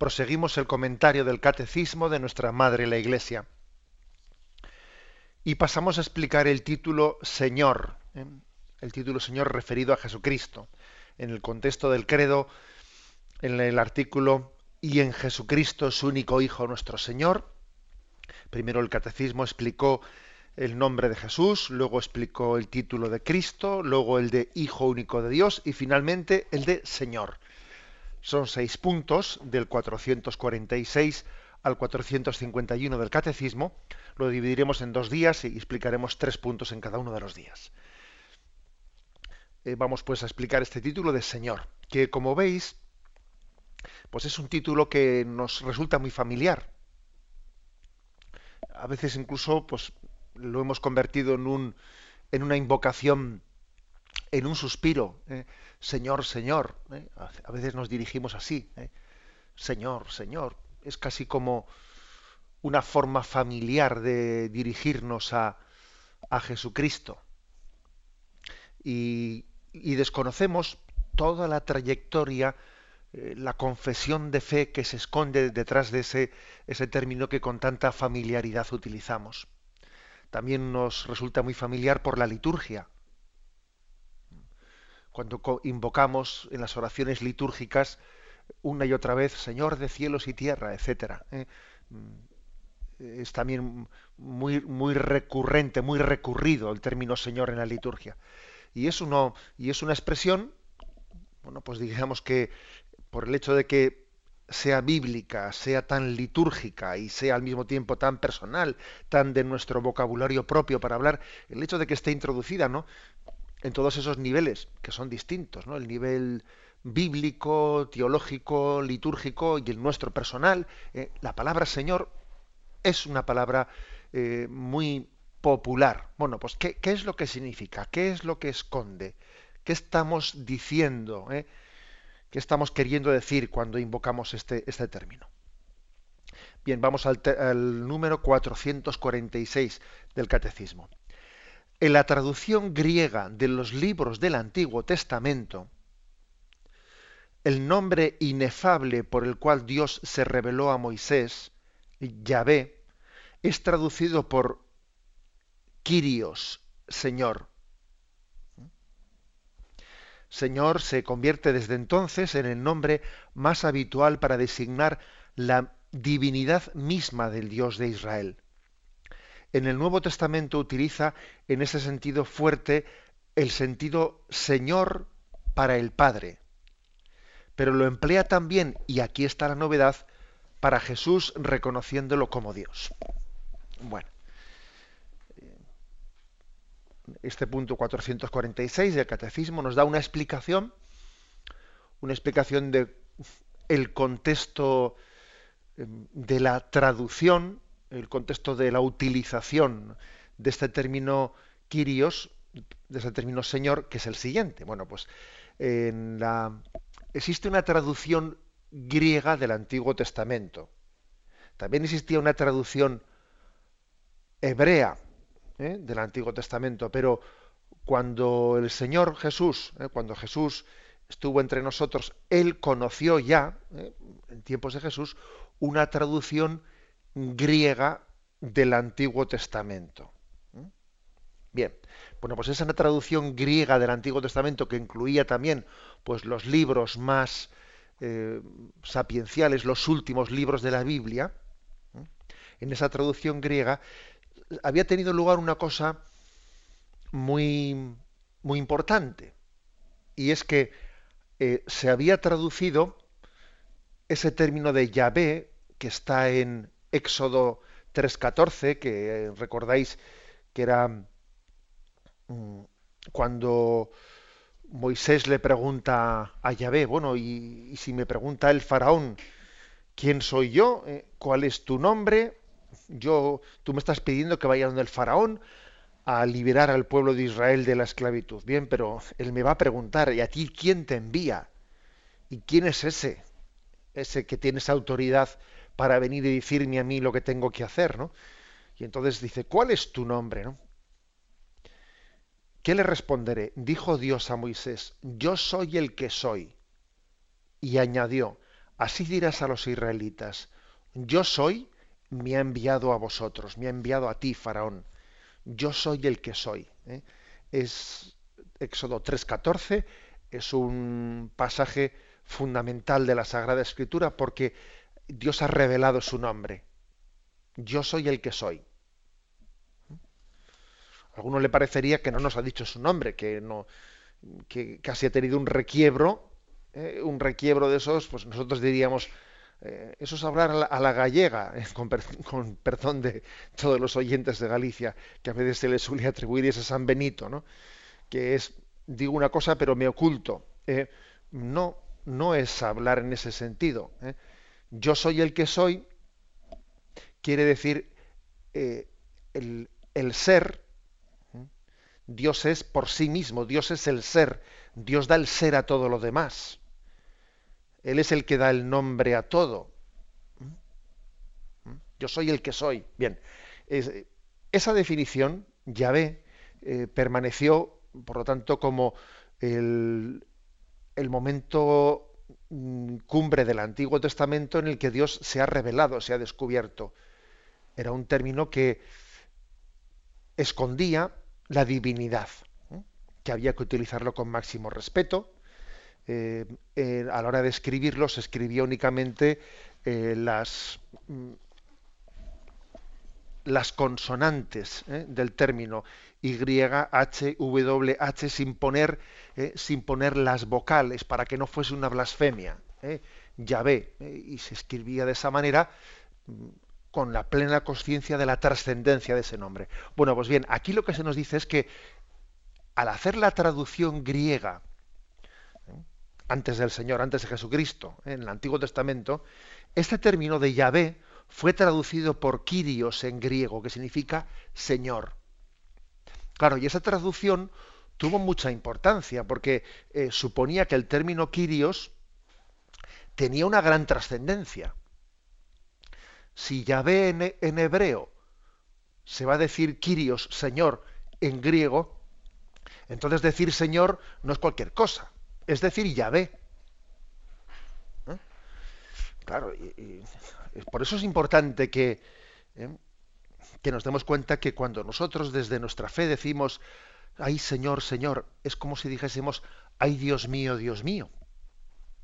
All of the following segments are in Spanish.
proseguimos el comentario del catecismo de nuestra Madre la Iglesia. Y pasamos a explicar el título Señor, ¿eh? el título Señor referido a Jesucristo. En el contexto del credo, en el artículo y en Jesucristo su único Hijo nuestro Señor. Primero el catecismo explicó el nombre de Jesús, luego explicó el título de Cristo, luego el de Hijo único de Dios y finalmente el de Señor. Son seis puntos del 446 al 451 del Catecismo. Lo dividiremos en dos días y explicaremos tres puntos en cada uno de los días. Eh, vamos pues a explicar este título de Señor, que como veis, pues es un título que nos resulta muy familiar. A veces incluso pues lo hemos convertido en un en una invocación en un suspiro. ¿eh? Señor, Señor. ¿eh? A veces nos dirigimos así. ¿eh? Señor, Señor. Es casi como una forma familiar de dirigirnos a, a Jesucristo. Y, desconocemos toda la trayectoria, eh, la confesión de fe que se esconde detrás de ese, ese término que con tanta familiaridad utilizamos. También nos resulta muy familiar por la liturgia cuando invocamos en las oraciones litúrgicas una y otra vez, Señor de cielos y tierra, etcétera. ¿eh? Mm, es también muy, muy recurrente, muy recurrido el término Señor en la liturgia. Y es, y es una expresión, bueno, pues digamos que por el hecho de que sea bíblica, sea tan litúrgica y sea al mismo tiempo tan personal, tan de nuestro vocabulario propio para hablar, el hecho de que esté introducida, ¿no? En todos esos niveles que son distintos, ¿no? El nivel bíblico, teológico, litúrgico y el nuestro personal. Eh, la palabra Señor es una palabra eh, muy popular. Bueno, pues ¿qué, es lo que significa? ¿Qué es lo que esconde? ¿Qué estamos diciendo? Eh? ¿Qué estamos queriendo decir cuando invocamos este, este término? Bien, vamos al, al número 446 del Catecismo. En la traducción griega de los libros del Antiguo Testamento, el nombre inefable por el cual Dios se reveló a Moisés, Yahvé, es traducido por Kyrios, Señor. Señor se convierte desde entonces en el nombre más habitual para designar la divinidad misma del Dios de Israel en el Nuevo Testamento utiliza en ese sentido fuerte el sentido Señor para el Padre. Pero lo emplea también, y aquí está la novedad, para Jesús reconociéndolo como Dios. Bueno, este punto 446 del Catecismo nos da una explicación, una explicación de el contexto eh, de la traducción el contexto de la utilización de este término Kyrios, de este término Señor, que es el siguiente. Bueno, pues en la... existe una traducción griega del Antiguo Testamento. También existía una traducción hebrea ¿eh? del Antiguo Testamento, pero cuando el Señor Jesús, ¿eh? cuando Jesús estuvo entre nosotros, Él conoció ya, ¿eh? en tiempos de Jesús, una traducción griega del Antiguo Testamento. ¿Mm? Bien, bueno, pues esa traducción griega del Antiguo Testamento que incluía también pues, los libros más eh, sapienciales, los últimos libros de la Biblia, en esa traducción griega había tenido lugar una cosa muy, muy importante, y es que eh, se había traducido ese término de Yahvé, que está en, Éxodo 3.14, que eh, recordáis que era mm, cuando Moisés le pregunta a Yahvé, bueno, y, si me pregunta el faraón, ¿quién soy yo? Eh, ¿Cuál es tu nombre? Yo, tú me estás pidiendo que vaya donde el faraón a liberar al pueblo de Israel de la esclavitud. Bien, pero él me va a preguntar, ¿y a ti quién te envía? ¿Y quién es ese? Ese que tiene esa autoridad para venir y decirme a mí lo que tengo que hacer, ¿no? Y entonces dice, ¿cuál es tu nombre? ¿no? ¿Qué le responderé? Dijo Dios a Moisés, yo soy el que soy. Y añadió, así dirás a los israelitas, yo soy, me ha enviado a vosotros, me ha enviado a ti, Faraón. Yo soy el que soy. ¿eh? Es Éxodo 3.14, es un pasaje fundamental de la Sagrada Escritura porque Dios ha revelado su nombre. Yo soy el que soy. A alguno le parecería que no nos ha dicho su nombre, que no, que casi ha tenido un requiebro, ¿eh? un requiebro de esos, pues nosotros diríamos, eh, eso es hablar a la, gallega, eh, con, perdón de todos los oyentes de Galicia, que a veces se les suele atribuir ese San Benito, ¿no? que es, digo una cosa pero me oculto. no, no es hablar en ese sentido. Yo soy el que soy, quiere decir el, el ser, Dios es por sí mismo, Dios es el ser, Dios da el ser a todo lo demás. Él es el que da el nombre a todo. Yo soy el que soy. Bien, esa definición, Yahvé, eh, permaneció, por lo tanto, como el, el momento cumbre del Antiguo Testamento en el que Dios se ha revelado, se ha descubierto. Era un término que escondía la divinidad, que había que utilizarlo con máximo respeto. Eh, eh, a la hora de escribirlo se escribía únicamente eh, mm, las consonantes del término Y, H, W, H sin poner, sin poner las vocales para que no fuese una blasfemia. Yahvé. y se escribía de esa manera mm, con la plena conciencia de la trascendencia de ese nombre. Bueno, pues bien, aquí lo que se nos dice es que al hacer la traducción griega, ¿eh? antes del Señor, antes de Jesucristo, ¿eh? en el Antiguo Testamento, este término de Yahvé fue traducido por Kyrios en griego, que significa Señor. Claro, y esa traducción tuvo mucha importancia, porque eh, suponía que el término Kyrios tenía una gran trascendencia si Yahvé en, en hebreo se va a decir Kyrios, Señor, en griego, entonces decir Señor no es cualquier cosa, es decir Yahvé. ¿Eh? Claro, y, por eso es importante que, ¿eh? Que nos demos cuenta que cuando nosotros desde nuestra fe decimos, ay Señor, Señor, es como si dijésemos, ay Dios mío, Dios mío,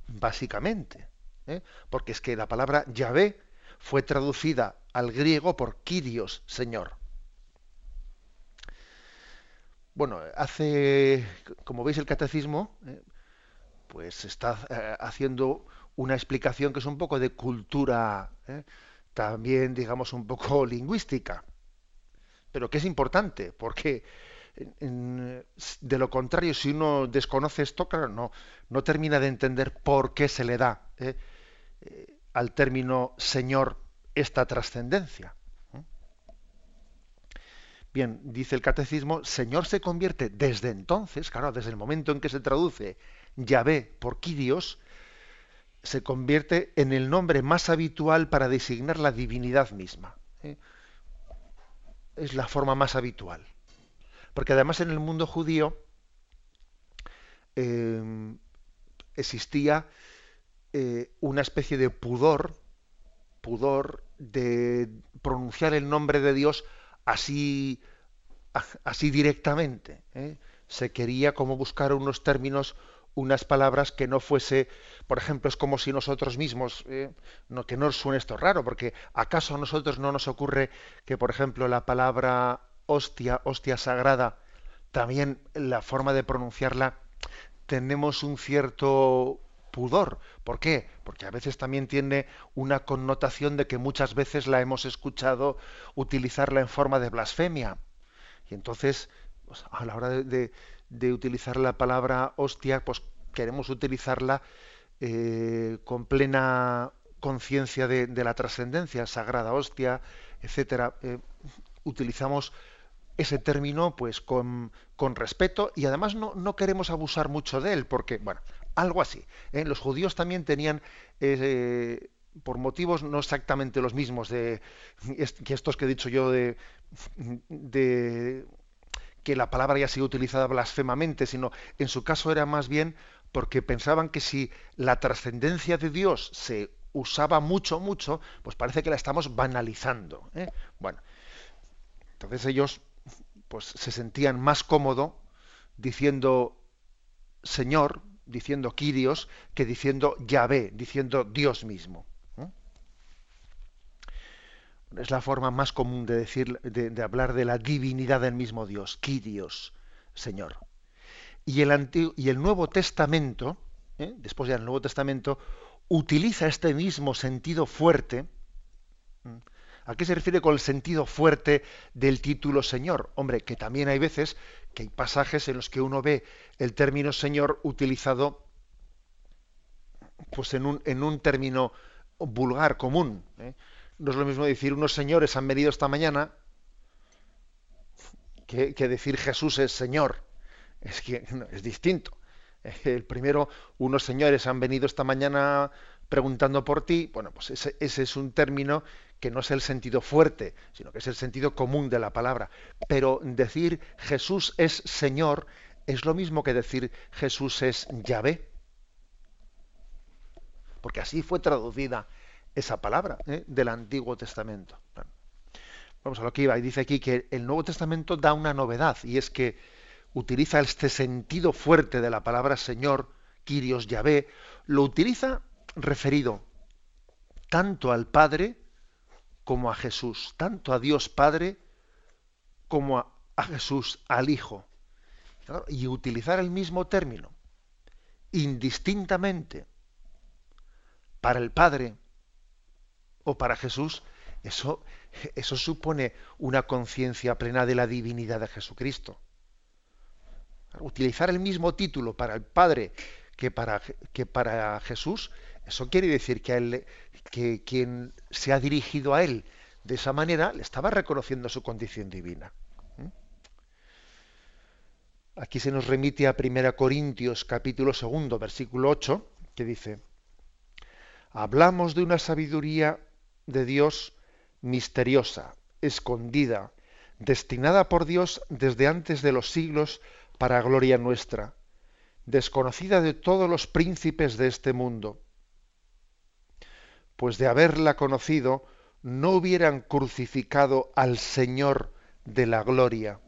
básicamente. ¿eh? Porque es que la palabra Yahvé fue traducida al griego por Kyrios, Señor. Bueno, hace, como veis, el catecismo, eh, pues está eh, haciendo una explicación que es un poco de cultura, también, digamos, un poco lingüística, pero que es importante, porque de lo contrario, si uno desconoce esto, claro, no, no termina de entender por qué se le da al término Señor esta trascendencia. Bien, dice el catecismo, Señor se convierte desde entonces, claro, desde el momento en que se traduce Yahvé por Kyrios, se convierte en el nombre más habitual para designar la divinidad misma. ¿eh? Es la forma más habitual. Porque además en el mundo judío eh, existía eh, una especie de pudor, pudor de pronunciar el nombre de Dios así, así directamente. Se quería como buscar unos términos, unas palabras que no fuese, por ejemplo, es como si nosotros mismos, ¿eh? no, que no suene esto raro, porque acaso a nosotros no nos ocurre que, por ejemplo, la palabra hostia, hostia sagrada, también la forma de pronunciarla, tenemos un cierto pudor. ¿Por qué? Porque a veces también tiene una connotación de que muchas veces la hemos escuchado utilizarla en forma de blasfemia. Y entonces, pues, a la hora de, utilizar la palabra hostia, pues queremos utilizarla eh, con plena conciencia de, la trascendencia, sagrada hostia, etcétera, eh, utilizamos ese término pues con, respeto y además no, no, queremos abusar mucho de él, porque, bueno, algo así. ¿eh? Los judíos también tenían, por motivos no exactamente los mismos de que estos que he dicho yo de, de que la palabra ya sido utilizada blasfemamente, sino en su caso era más bien porque pensaban que si la trascendencia de Dios se usaba mucho, mucho, pues parece que la estamos banalizando. ¿eh? Bueno, entonces ellos pues se sentían más cómodo diciendo Señor, diciendo Kyrios, que diciendo Yahvé, diciendo Dios mismo. Es la forma más común de decir, de, hablar de la divinidad del mismo Dios, Kyrios, Señor. Y el, y el Nuevo Testamento, ¿eh? después ya el Nuevo Testamento, utiliza este mismo sentido fuerte. ¿A qué se refiere con el sentido fuerte del título Señor? Hombre, que también hay veces que hay pasajes en los que uno ve el término Señor utilizado pues en un, en un término vulgar, común. ¿eh? No es lo mismo decir unos señores han venido esta mañana que, decir Jesús es Señor. Es que es distinto. El primero, unos señores han venido esta mañana preguntando por ti. Bueno, pues ese, ese es un término que no es el sentido fuerte, sino que es el sentido común de la palabra. Pero decir Jesús es Señor es lo mismo que decir Jesús es Yahvé. Porque así fue traducida esa palabra ¿eh? del Antiguo Testamento. vamos a lo que iba. Y dice aquí que el Nuevo Testamento da una novedad, y es que utiliza este sentido fuerte de la palabra Señor, Kyrios Yahvé, lo utiliza referido tanto al Padre como a Jesús, tanto a Dios Padre como a, Jesús, al Hijo. Y utilizar el mismo término, indistintamente, para el Padre o para Jesús, eso, eso supone una conciencia plena de la divinidad de Jesucristo. Utilizar el mismo título para el Padre que para, que para Jesús, eso quiere decir que, que quien se ha dirigido a Él de esa manera le estaba reconociendo su condición divina. ¿Mm? Aquí se nos remite a 1 Corintios capítulo segundo, versículo 8, que dice, hablamos de una sabiduría de Dios misteriosa, escondida, destinada por Dios desde antes de los siglos para gloria nuestra, desconocida de todos los príncipes de este mundo. Pues de haberla conocido, no hubieran crucificado al Señor de la gloria.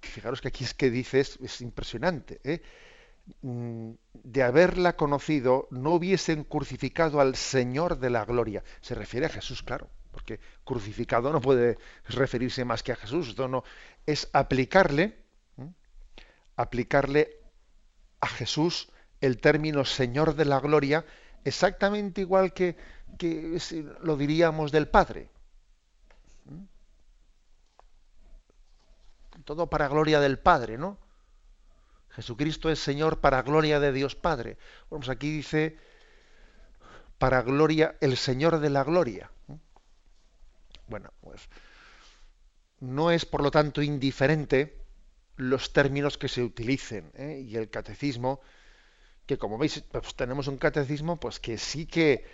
Fijaros que aquí es que dices, es impresionante, ¿eh? Mm, de haberla conocido no hubiesen crucificado al Señor de la gloria. Se refiere a Jesús, claro, porque crucificado no puede referirse más que a Jesús. Es aplicarle, aplicarle a Jesús el término Señor de la gloria exactamente igual que, que lo diríamos del Padre. Todo para gloria del Padre, ¿no? Jesucristo es Señor para gloria de Dios Padre. Pues aquí dice para gloria, el Señor de la gloria. Bueno, pues no es por lo tanto indiferente los términos que se utilicen ¿eh? y el catecismo, que como veis pues tenemos un catecismo pues que sí que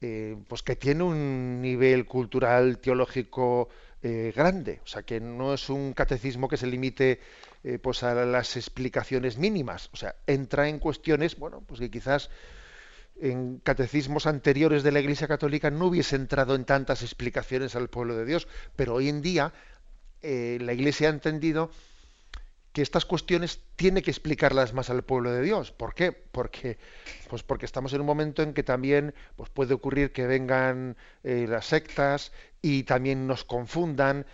eh, pues que tiene un nivel cultural teológico eh, grande, o sea que no es un catecismo que se limite eh, pues a las explicaciones mínimas. O sea, entra en cuestiones, bueno, pues que quizás en catecismos anteriores de la Iglesia Católica no hubiese entrado en tantas explicaciones al pueblo de Dios, pero hoy en día eh, la Iglesia ha entendido que estas cuestiones tiene que explicarlas más al pueblo de Dios. ¿Por qué? Porque, pues porque estamos en un momento en que también pues puede ocurrir que vengan eh, las sectas y también nos confundan,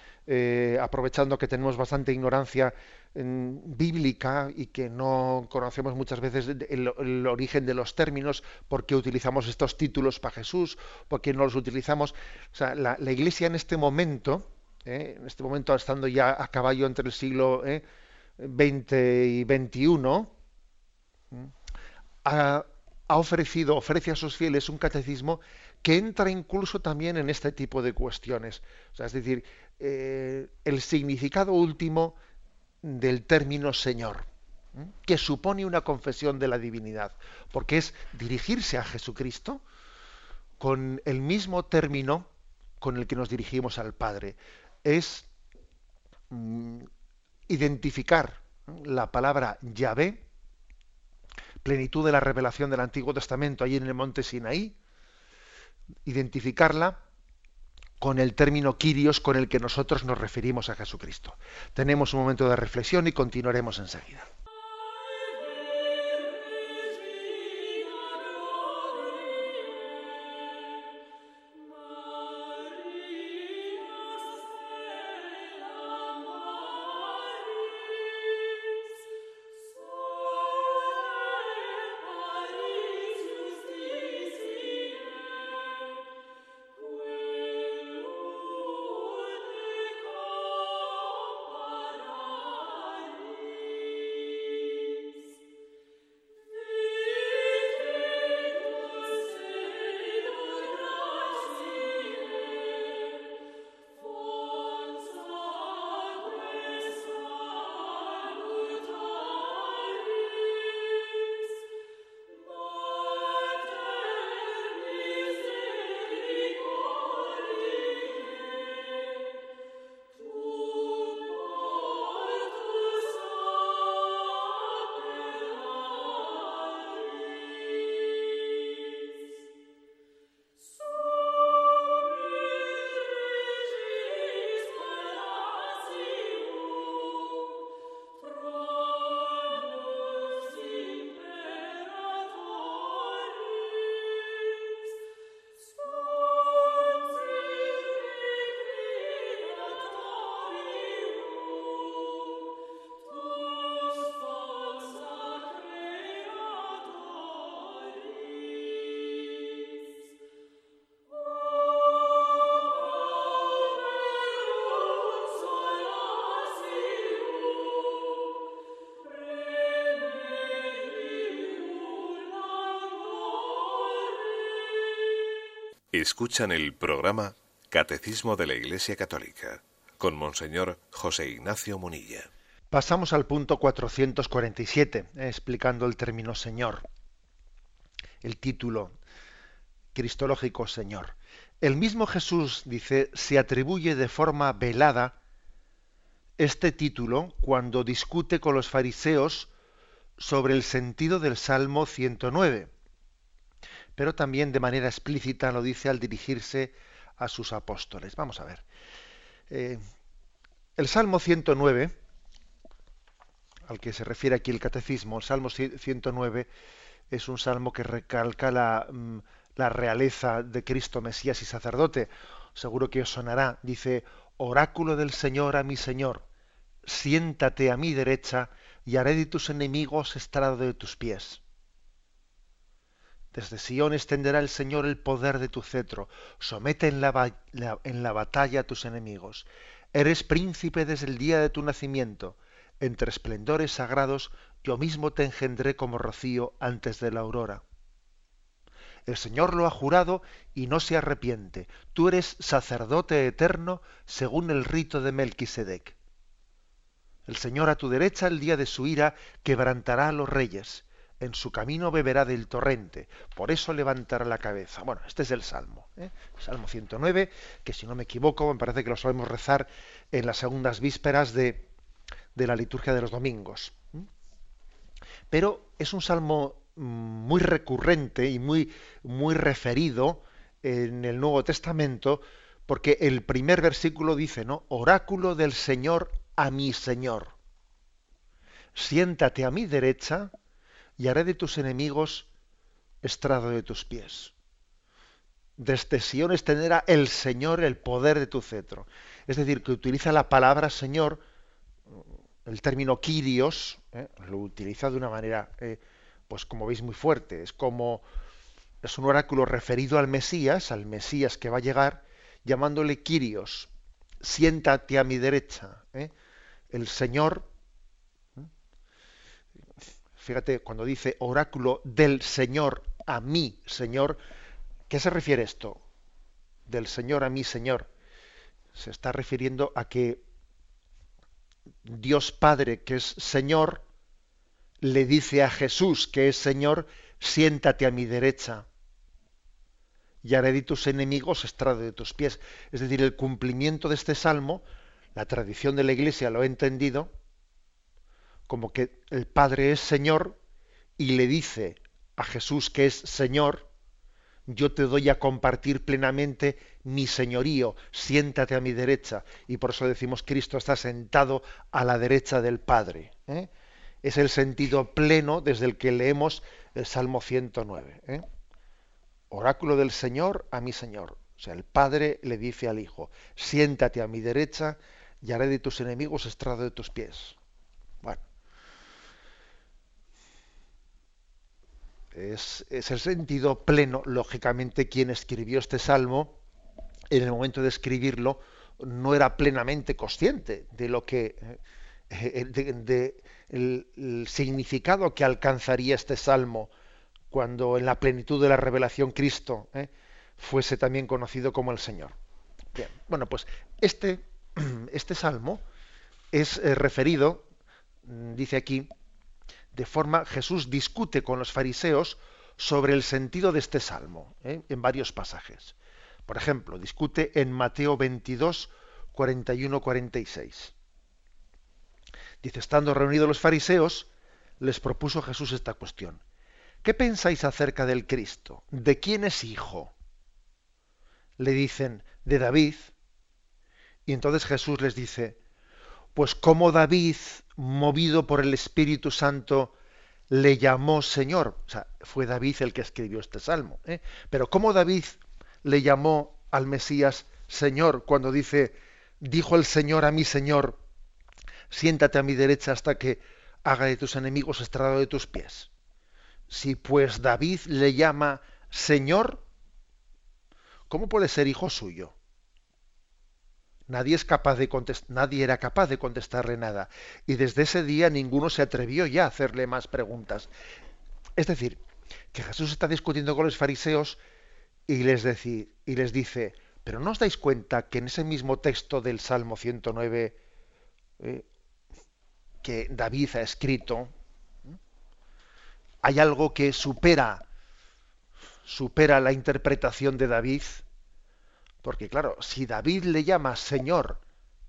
aprovechando que tenemos bastante ignorancia bíblica y que no conocemos muchas veces el, origen de los términos, por qué utilizamos estos títulos para Jesús, por qué no los utilizamos. O sea, la, Iglesia en este momento, ¿eh? en este momento estando ya a caballo entre el siglo XX ¿eh? y XXI, ha, ha ofrecido, ofrece a sus fieles un catecismo que entra incluso también en este tipo de cuestiones. Es decir, eh, el significado último del término Señor, que supone una confesión de la divinidad, porque es dirigirse a Jesucristo con el mismo término con el que nos dirigimos al Padre. Es mm, identificar la palabra Yahvé, plenitud de la revelación del Antiguo Testamento allí en el monte Sinaí, identificarla con el término Kyrios con el que nosotros nos referimos a Jesucristo. Tenemos un momento de reflexión y continuaremos enseguida. Escuchan el programa Catecismo de la Iglesia Católica con Monseñor José Ignacio Munilla. Pasamos al punto 447, explicando el término Señor. El título cristológico Señor. El mismo Jesús, dice, se atribuye de forma velada este título cuando discute con los fariseos sobre el sentido del Salmo 109 pero también de manera explícita lo dice al dirigirse a sus apóstoles. Vamos a ver. Eh, el Salmo 109, al que se refiere aquí el catecismo, el Salmo 109 es un salmo que recalca la, mm, la realeza de Cristo Mesías y sacerdote. Seguro que os sonará. Dice, oráculo del Señor a mi Señor, siéntate a mi derecha y haré de tus enemigos estrado de tus pies. Desde Sion extenderá el Señor el poder de tu cetro. Somete en la, en la batalla a tus enemigos. Eres príncipe desde el día de tu nacimiento. Entre esplendores sagrados yo mismo te engendré como rocío antes de la aurora. El Señor lo ha jurado y no se arrepiente. Tú eres sacerdote eterno según el rito de Melquisedec. El Señor a tu derecha el día de su ira quebrantará a los reyes en su camino beberá del torrente, por eso levantará la cabeza. Bueno, este es el Salmo, ¿eh? Salmo 109, que si no me equivoco, me parece que lo sabemos rezar en las segundas vísperas de, de la liturgia de los domingos. Pero es un salmo mm, muy recurrente y muy, muy referido en el Nuevo Testamento, porque el primer versículo dice, ¿no? Oráculo del Señor a mi Señor. Siéntate a mi derecha y haré de tus enemigos estrado de tus pies. Desde Sion extenderá el Señor el poder de tu cetro. Es decir, que utiliza la palabra Señor, el término Kyrios, ¿eh? lo utiliza de una manera, eh, pues como veis, muy fuerte. Es como, es un oráculo referido al Mesías, al Mesías que va a llegar, llamándole Kyrios. Siéntate a mi derecha. ¿eh? El Señor fíjate, cuando dice oráculo del Señor a mí, Señor. ¿Qué se refiere esto? Del Señor a mí, Señor. Se está refiriendo a que Dios Padre, que es Señor, le dice a Jesús, que es Señor, siéntate a mi derecha y haré de tus enemigos estrado de tus pies. Es decir, el cumplimiento de este salmo, la tradición de la Iglesia lo ha entendido como que el Padre es Señor y le dice a Jesús que es Señor, yo te doy a compartir plenamente mi señorío, siéntate a mi derecha. Y por eso decimos, Cristo está sentado a la derecha del Padre. ¿eh? Es el sentido pleno desde el que leemos el Salmo 109. ¿eh? Oráculo del Señor a mi Señor. O sea, el Padre le dice al Hijo, siéntate a mi derecha y haré de tus enemigos estrado de tus pies. Es, el sentido pleno, lógicamente, quien escribió este salmo, en el momento de escribirlo, no era plenamente consciente de lo que, eh, de, el, significado que alcanzaría este salmo cuando en la plenitud de la revelación Cristo eh, fuese también conocido como el Señor. Bien, bueno, pues este, este salmo es eh, referido, mm, dice aquí, de forma, Jesús discute con los fariseos sobre el sentido de este salmo, eh, en varios pasajes. Por ejemplo, discute en Mateo 22, 41, 46. Dice, estando reunidos los fariseos, les propuso Jesús esta cuestión. ¿Qué pensáis acerca del Cristo? ¿De quién es hijo? Le dicen, de David. Y entonces Jesús les dice, pues como David, movido por el Espíritu Santo, le llamó Señor. O sea, fue David el que escribió este salmo. ¿eh? Pero ¿cómo David le llamó al Mesías Señor cuando dice, dijo el Señor a mi Señor, siéntate a mi derecha hasta que haga de tus enemigos estrado de tus pies? Si pues David le llama Señor, ¿cómo puede ser hijo suyo? Nadie, es capaz de nadie era capaz de contestarle nada. Y desde ese día ninguno se atrevió ya a hacerle más preguntas. Es decir, que Jesús está discutiendo con los fariseos y les, dice, pero ¿no os dais cuenta que en ese mismo texto del Salmo 109 eh, que David ha escrito, hay algo que supera supera la interpretación de David, porque claro, si David le llama Señor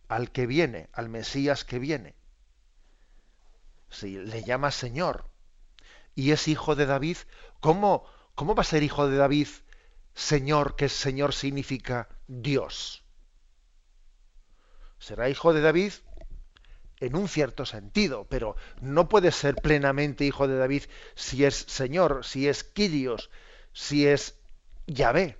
al que viene, al Mesías que viene, si le llama Señor y es hijo de David, ¿cómo, cómo va a ser hijo de David Señor, que Señor significa Dios? ¿Será hijo de David? en un cierto sentido, pero no puede ser plenamente hijo de David si es Señor, si es Quirios, si es Yahvé.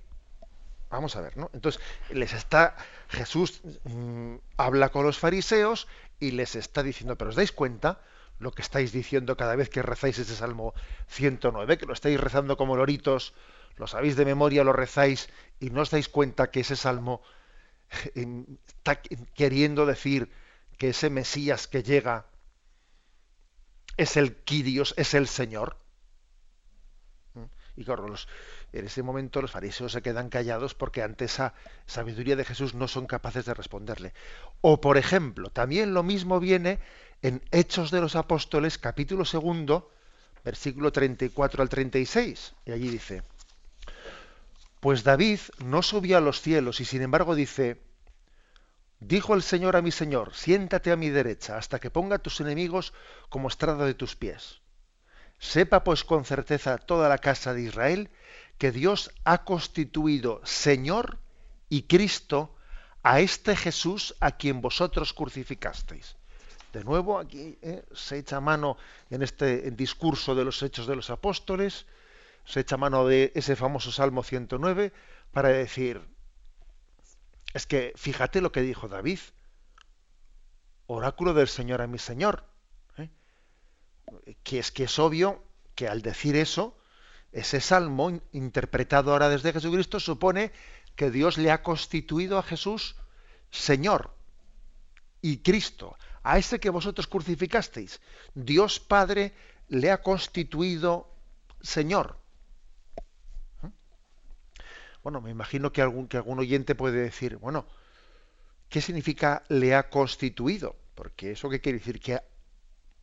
Vamos a ver, ¿no? Entonces, les está, Jesús mm, habla con los fariseos y les está diciendo, pero os dais cuenta lo que estáis diciendo cada vez que rezáis ese Salmo 109, que lo estáis rezando como loritos, lo sabéis de memoria, lo rezáis y no os dais cuenta que ese Salmo está queriendo decir que ese Mesías que llega es el Quirios, es el Señor. Y claro, en ese momento los fariseos se quedan callados porque ante esa sabiduría de Jesús no son capaces de responderle. O, por ejemplo, también lo mismo viene en Hechos de los Apóstoles, capítulo segundo, versículo 34 al 36. Y allí dice, pues David no subió a los cielos y sin embargo dice, Dijo el Señor a mi Señor, siéntate a mi derecha hasta que ponga tus enemigos como estrada de tus pies. Sepa pues con certeza toda la casa de Israel que Dios ha constituido Señor y Cristo a este Jesús a quien vosotros crucificasteis. De nuevo aquí eh, se echa mano en este discurso de los hechos de los apóstoles, se echa mano de ese famoso Salmo 109 para decir, es que fíjate lo que dijo David. Oráculo del Señor a mi Señor. ¿eh? Que es que es obvio que al decir eso, ese salmo interpretado ahora desde Jesucristo supone que Dios le ha constituido a Jesús Señor y Cristo, a ese que vosotros crucificasteis. Dios Padre le ha constituido Señor. Bueno, me imagino que algún, que algún oyente puede decir, bueno, ¿qué significa le ha constituido? Porque eso qué quiere decir que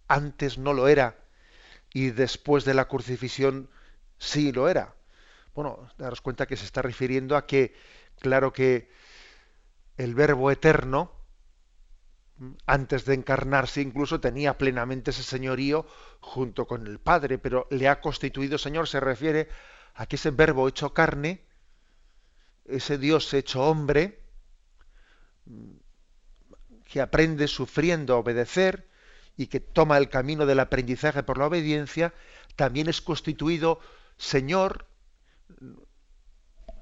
antes no lo era y después de la crucifixión sí lo era. Bueno, daros cuenta que se está refiriendo a que, claro que el verbo eterno, antes de encarnarse incluso tenía plenamente ese señorío junto con el Padre, pero le ha constituido Señor, se refiere a que ese verbo hecho carne, ese Dios hecho hombre, que aprende sufriendo a obedecer y que toma el camino del aprendizaje por la obediencia, también es constituido Señor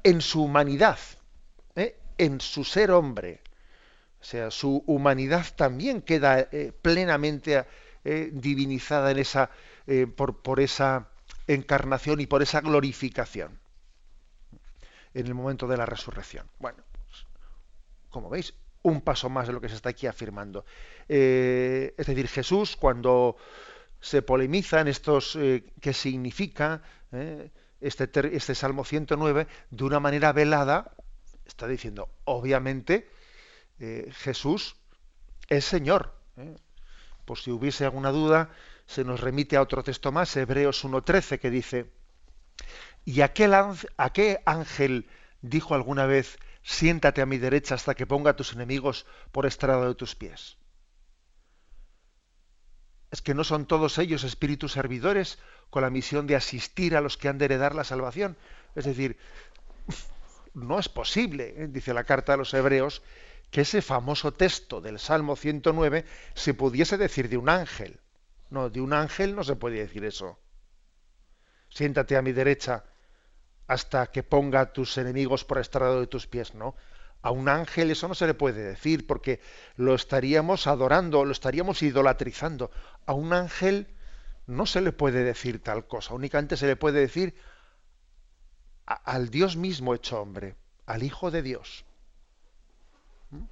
en su humanidad, ¿eh? en su ser hombre. O sea, su humanidad también queda eh, plenamente eh, divinizada en esa, por, esa encarnación y por esa glorificación en el momento de la resurrección. Bueno, pues, como veis, un paso más de lo que se está aquí afirmando. es decir, Jesús, cuando se polemiza en estos qué significa, este, este Salmo 109 de una manera velada, está diciendo, obviamente, eh, Jesús es Señor. ¿eh? Por si hubiese alguna duda, se nos remite a otro texto más, Hebreos 1.13, que dice, ¿y aquel, a qué ángel dijo alguna vez, siéntate a mi derecha hasta que ponga a tus enemigos por estrado de tus pies? ¿Es que no son todos ellos espíritus servidores con la misión de asistir a los que han de heredar la salvación? Es decir, no es posible, ¿eh? dice la carta a los hebreos, que ese famoso texto del Salmo 109 se pudiese decir de un ángel. No, de un ángel no se puede decir eso. Siéntate a mi derecha hasta que ponga tus enemigos por estrado de tus pies, ¿no? A un ángel eso no se le puede decir porque lo estaríamos adorando, lo estaríamos idolatrizando. A un ángel no se le puede decir tal cosa, únicamente se le puede decir al Dios mismo hecho hombre, al Hijo de Dios. ¿Mm?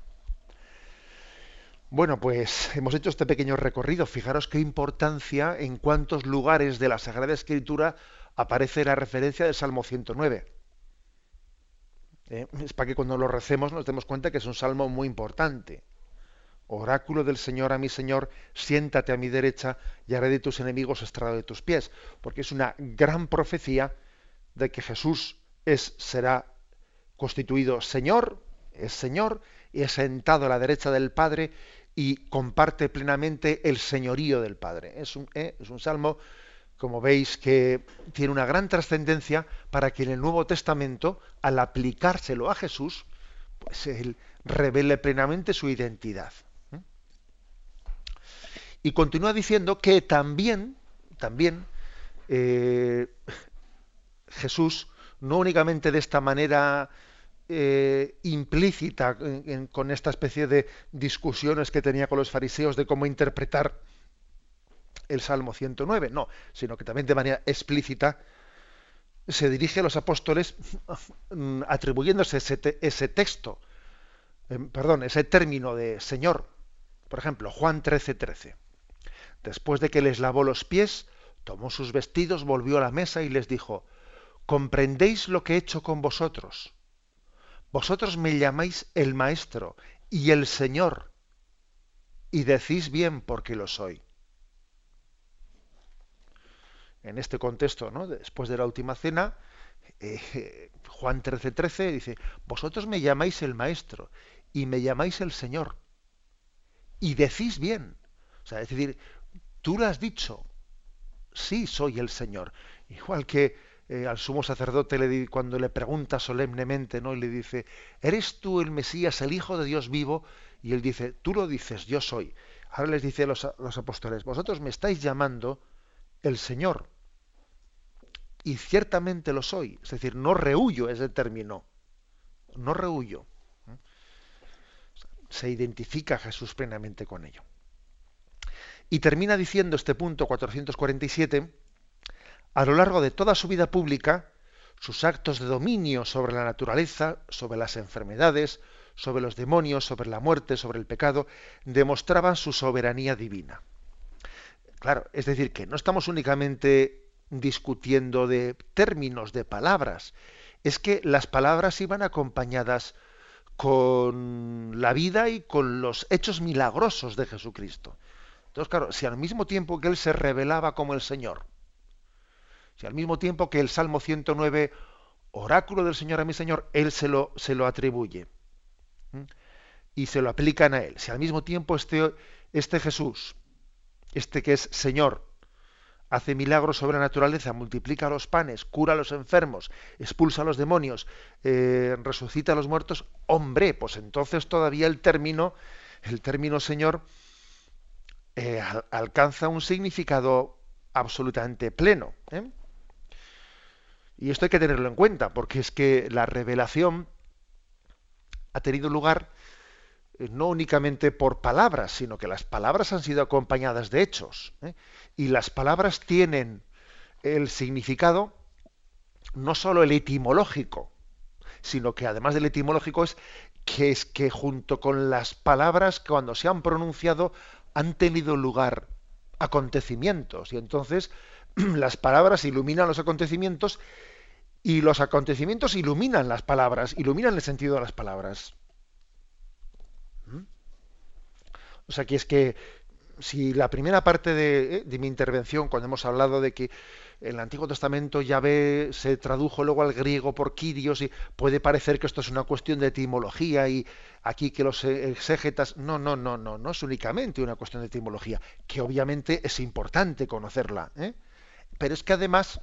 Bueno, pues hemos hecho este pequeño recorrido. Fijaros qué importancia en cuántos lugares de la Sagrada Escritura aparece la referencia del Salmo 109. ¿Eh? es para que cuando lo recemos nos demos cuenta que es un salmo muy importante. Oráculo del Señor a mi Señor, siéntate a mi derecha y haré de tus enemigos estrado de tus pies. Porque es una gran profecía de que Jesús es, será constituido Señor, es Señor, y es sentado a la derecha del Padre y comparte plenamente el señorío del Padre. Es un, ¿eh? es un salmo como veis, que tiene una gran trascendencia para que en el Nuevo Testamento, al aplicárselo a Jesús, pues él revele plenamente su identidad. ¿eh? Y continúa diciendo que también, también eh, Jesús, no únicamente de esta manera eh, implícita con esta especie de discusiones que tenía con los fariseos de cómo interpretar el Salmo 109, no, sino que también de manera explícita se dirige a los apóstoles mm, atribuyéndose ese, texto, em, perdón, ese término de Señor. Por ejemplo, Juan 13:13. 13. Después de que les lavó los pies, tomó sus vestidos, volvió a la mesa y les dijo, ¿comprendéis lo que he hecho con vosotros? Vosotros me llamáis el Maestro y el Señor, y decís bien porque lo soy en este contexto, ¿no? después de la última cena, eh, Juan 13:13 13 dice, vosotros me llamáis el Maestro y me llamáis el Señor. Y decís bien. O sea, es decir, tú lo has dicho, sí soy el Señor. Igual que eh, al sumo sacerdote le, cuando le pregunta solemnemente, ¿no? Y le dice, ¿eres tú el Mesías, el Hijo de Dios vivo? Y él dice, tú lo dices, yo soy. Ahora les dice a los, los apóstoles, vosotros me estáis llamando el Señor. Y ciertamente lo soy. Es decir, no rehuyo ese término. No rehuyo. Se identifica Jesús plenamente con ello. Y termina diciendo este punto 447, a lo largo de toda su vida pública, sus actos de dominio sobre la naturaleza, sobre las enfermedades, sobre los demonios, sobre la muerte, sobre el pecado, demostraban su soberanía divina. Claro, es decir, que no estamos únicamente discutiendo de términos, de palabras. Es que las palabras iban acompañadas con la vida y con los hechos milagrosos de Jesucristo. Entonces, claro, si al mismo tiempo que él se revelaba como el Señor, si al mismo tiempo que el Salmo 109, oráculo del Señor a mi Señor, él se lo, se lo atribuye y se lo aplican a él, si al mismo tiempo este, este Jesús, este que es Señor, hace milagros sobre la naturaleza, multiplica los panes, cura a los enfermos, expulsa a los demonios, eh, resucita a los muertos, hombre, pues entonces todavía el término, el término Señor, eh, alcanza un significado absolutamente pleno. ¿eh? Y esto hay que tenerlo en cuenta, porque es que la revelación ha tenido lugar no únicamente por palabras, sino que las palabras han sido acompañadas de hechos. ¿eh? Y las palabras tienen el significado no sólo el etimológico, sino que además del etimológico es que es que junto con las palabras cuando se han pronunciado han tenido lugar acontecimientos y entonces las palabras iluminan los acontecimientos y los acontecimientos iluminan las palabras, iluminan el sentido de las palabras. O sea, que es que si la primera parte de, eh, mi intervención, cuando hemos hablado de que el Antiguo Testamento Yahvé se tradujo luego al griego por Kyrios y puede parecer que esto es una cuestión de etimología y aquí que los exégetas... No, no, no, no, no es únicamente una cuestión de etimología, que obviamente es importante conocerla. ¿eh? Pero es que además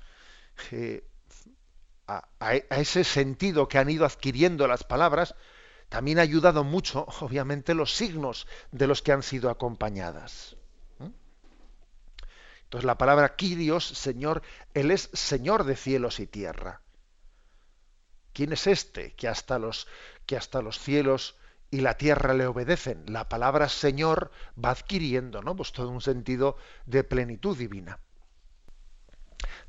eh, a ese sentido que han ido adquiriendo las palabras, también ha ayudado mucho, obviamente, los signos de los que han sido acompañadas. Entonces la palabra Dios, Señor, Él es Señor de cielos y tierra. ¿Quién es este que hasta los, que hasta los cielos y la tierra le obedecen? La palabra Señor va adquiriendo ¿no? pues todo un sentido de plenitud divina.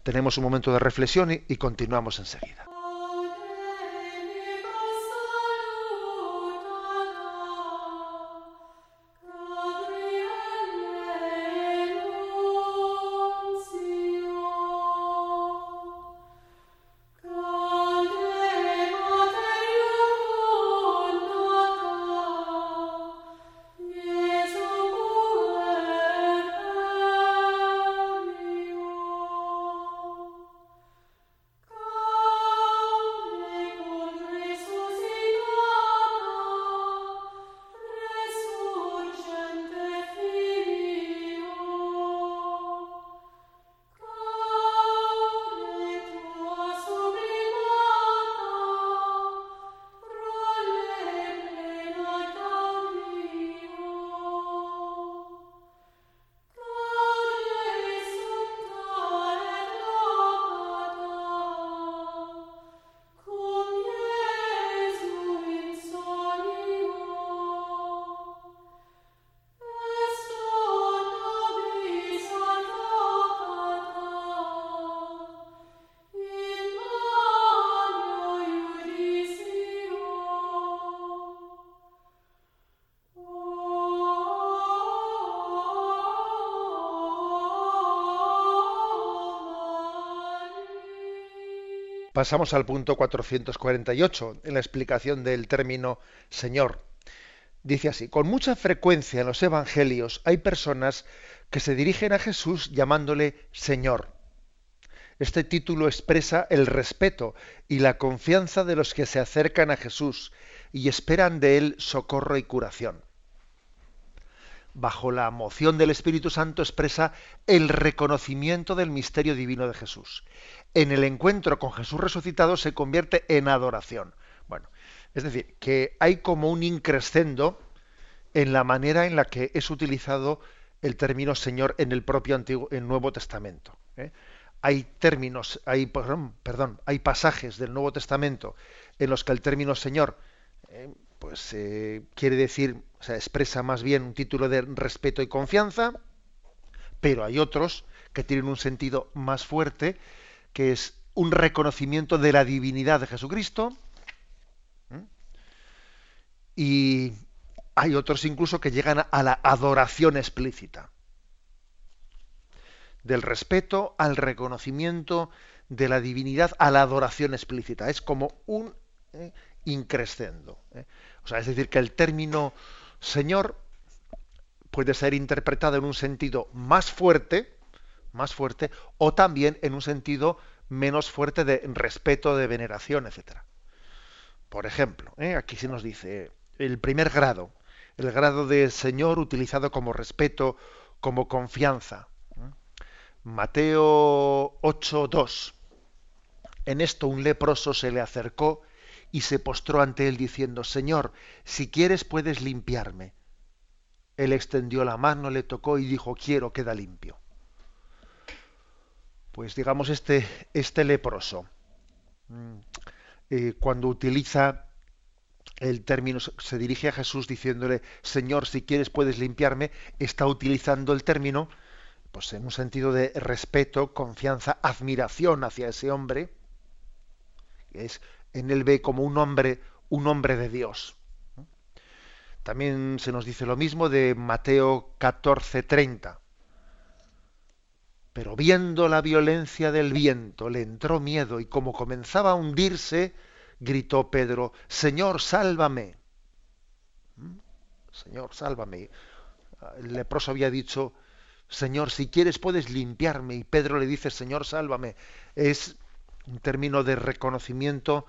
Tenemos un momento de reflexión y continuamos enseguida. Pasamos al punto 448, en la explicación del término Señor. Dice así, con mucha frecuencia en los Evangelios hay personas que se dirigen a Jesús llamándole Señor. Este título expresa el respeto y la confianza de los que se acercan a Jesús y esperan de él socorro y curación bajo la moción del Espíritu Santo, expresa el reconocimiento del misterio divino de Jesús. En el encuentro con Jesús resucitado se convierte en adoración. Bueno, es decir, que hay como un increscendo en la manera en la que es utilizado el término Señor en el propio Antiguo, Nuevo Testamento. ¿eh? Hay términos, hay, perdón, hay pasajes del Nuevo Testamento en los que el término Señor eh, pues eh, quiere decir, o sea, expresa más bien un título de respeto y confianza, pero hay otros que tienen un sentido más fuerte, que es un reconocimiento de la divinidad de Jesucristo, y hay otros incluso que llegan a la adoración explícita. del respeto al reconocimiento de la divinidad a la adoración explícita. Es como un eh, increscendo. ¿eh? O sea, es decir, que el término Señor puede ser interpretado en un sentido más fuerte, más fuerte, o también en un sentido menos fuerte de respeto, de veneración, etcétera. Por ejemplo, ¿eh? aquí se nos dice el primer grado, el grado de Señor utilizado como respeto, como confianza. Mateo 8.2. En esto un leproso se le acercó y se postró ante él diciendo, Señor, si quieres puedes limpiarme. Él extendió la mano, le tocó y dijo, quiero, queda limpio. Pues digamos, este, este leproso, mm, eh, cuando utiliza el término, se dirige a Jesús diciéndole, Señor, si quieres puedes limpiarme, está utilizando el término pues en un sentido de respeto, confianza, admiración hacia ese hombre, es en él ve como un hombre, un hombre de Dios. También se nos dice lo mismo de Mateo 14:30. Pero viendo la violencia del viento, le entró miedo y como comenzaba a hundirse, gritó Pedro, Señor, sálvame. ¿Mm? Señor, sálvame. El leproso había dicho, Señor, si quieres puedes limpiarme. Y Pedro le dice, Señor, sálvame. Es un término de reconocimiento,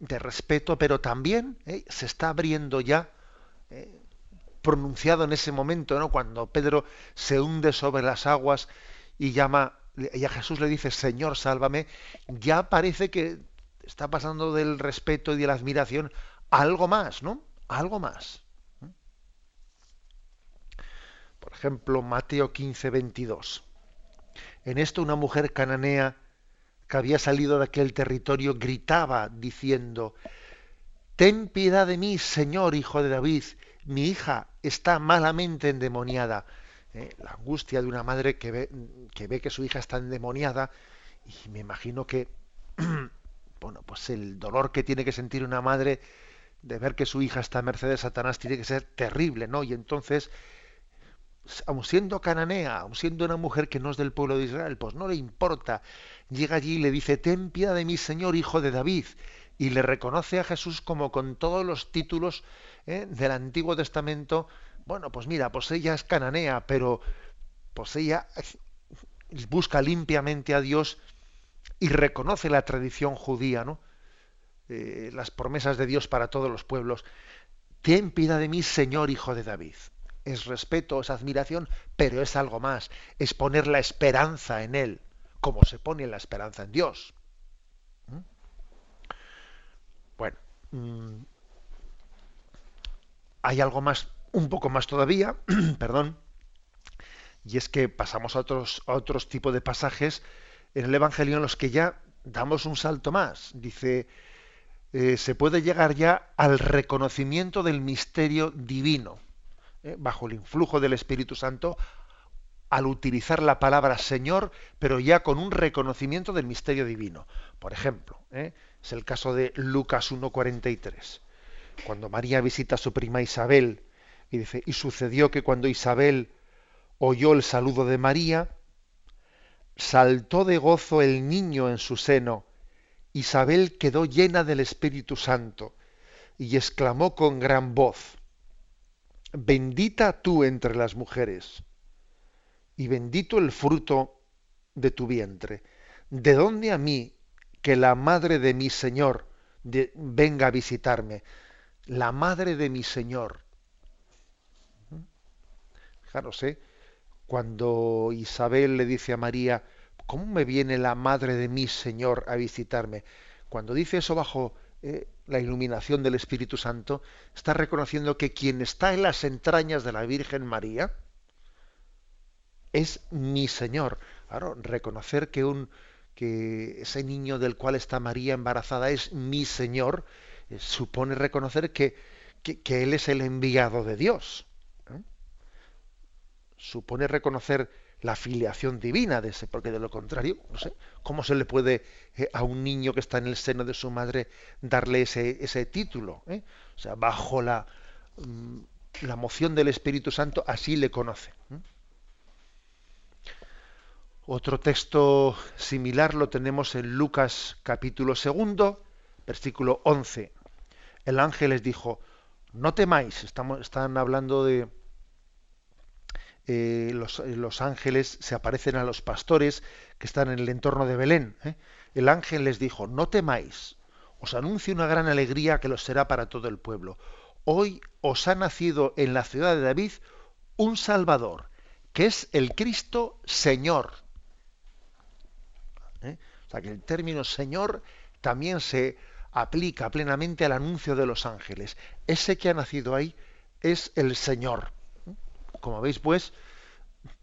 de respeto, pero también eh, se está abriendo ya, eh, pronunciado en ese momento, ¿no? cuando Pedro se hunde sobre las aguas y llama, y a Jesús le dice, Señor, sálvame, ya parece que está pasando del respeto y de la admiración a algo más, ¿no? algo más. Por ejemplo, Mateo 15, 22. En esto una mujer cananea que había salido de aquel territorio gritaba diciendo, Ten piedad de mí, Señor, hijo de David, mi hija está malamente endemoniada. Eh, la angustia de una madre que ve, que su hija está endemoniada y me imagino que, bueno, pues el dolor que tiene que sentir una madre de ver que su hija está a merced de Satanás tiene que ser terrible, ¿no? Y entonces aun siendo cananea, aun siendo una mujer que no es del pueblo de Israel, pues no le importa. Llega allí y le dice, ten piedad de mi Señor, hijo de David. Y le reconoce a Jesús como con todos los títulos ¿eh? del Antiguo Testamento. Bueno, pues mira, pues ella es cananea, pero pues ella busca limpiamente a Dios y reconoce la tradición judía, ¿no? Eh, las promesas de Dios para todos los pueblos. Ten piedad de mí, Señor, hijo de David es respeto, es admiración, pero es algo más, es poner la esperanza en Él, como se pone la esperanza en Dios. ¿Mm? Bueno, mm, hay algo más, un poco más todavía, perdón, y es que pasamos a otros, tipos de pasajes en el Evangelio en los que ya damos un salto más. Dice, eh, se puede llegar ya al reconocimiento del misterio divino. ¿eh? bajo el influjo del Espíritu Santo, al utilizar la palabra Señor, pero ya con un reconocimiento del misterio divino. Por ejemplo, ¿eh? es el caso de Lucas 1.43, cuando María visita a su prima Isabel y dice, y sucedió que cuando Isabel oyó el saludo de María, saltó de gozo el niño en su seno, Isabel quedó llena del Espíritu Santo y exclamó con gran voz, bendita tú entre las mujeres, y bendito el fruto de tu vientre. ¿De dónde a mí que la madre de mi Señor venga a visitarme? La madre de mi Señor. Fijaros, ¿eh? cuando Isabel le dice a María, ¿cómo me viene la madre de mi Señor a visitarme? Cuando dice eso bajo eh, la iluminación del Espíritu Santo, está reconociendo que quien está en las entrañas de la Virgen María es mi Señor. Claro, reconocer que un que ese niño del cual está María embarazada es mi Señor, eh, supone reconocer que, que, Él es el enviado de Dios. ¿eh? Supone reconocer la filiación divina de ese, porque de lo contrario, no sé, ¿cómo se le puede eh, a un niño que está en el seno de su madre darle ese, ese título? O sea, bajo la, mm, la moción del Espíritu Santo, así le conoce. Otro texto similar lo tenemos en Lucas capítulo segundo, versículo 11. El ángel les dijo, no temáis, están hablando de eh, los, ángeles, se aparecen a los pastores que están en el entorno de Belén. ¿eh? El ángel les dijo, no temáis, os anuncio una gran alegría que lo será para todo el pueblo. Hoy os ha nacido en la ciudad de David un Salvador, que es el Cristo Señor. O sea que el término Señor también se aplica plenamente al anuncio de los ángeles. Ese que ha nacido ahí es el Señor. Como veis, pues,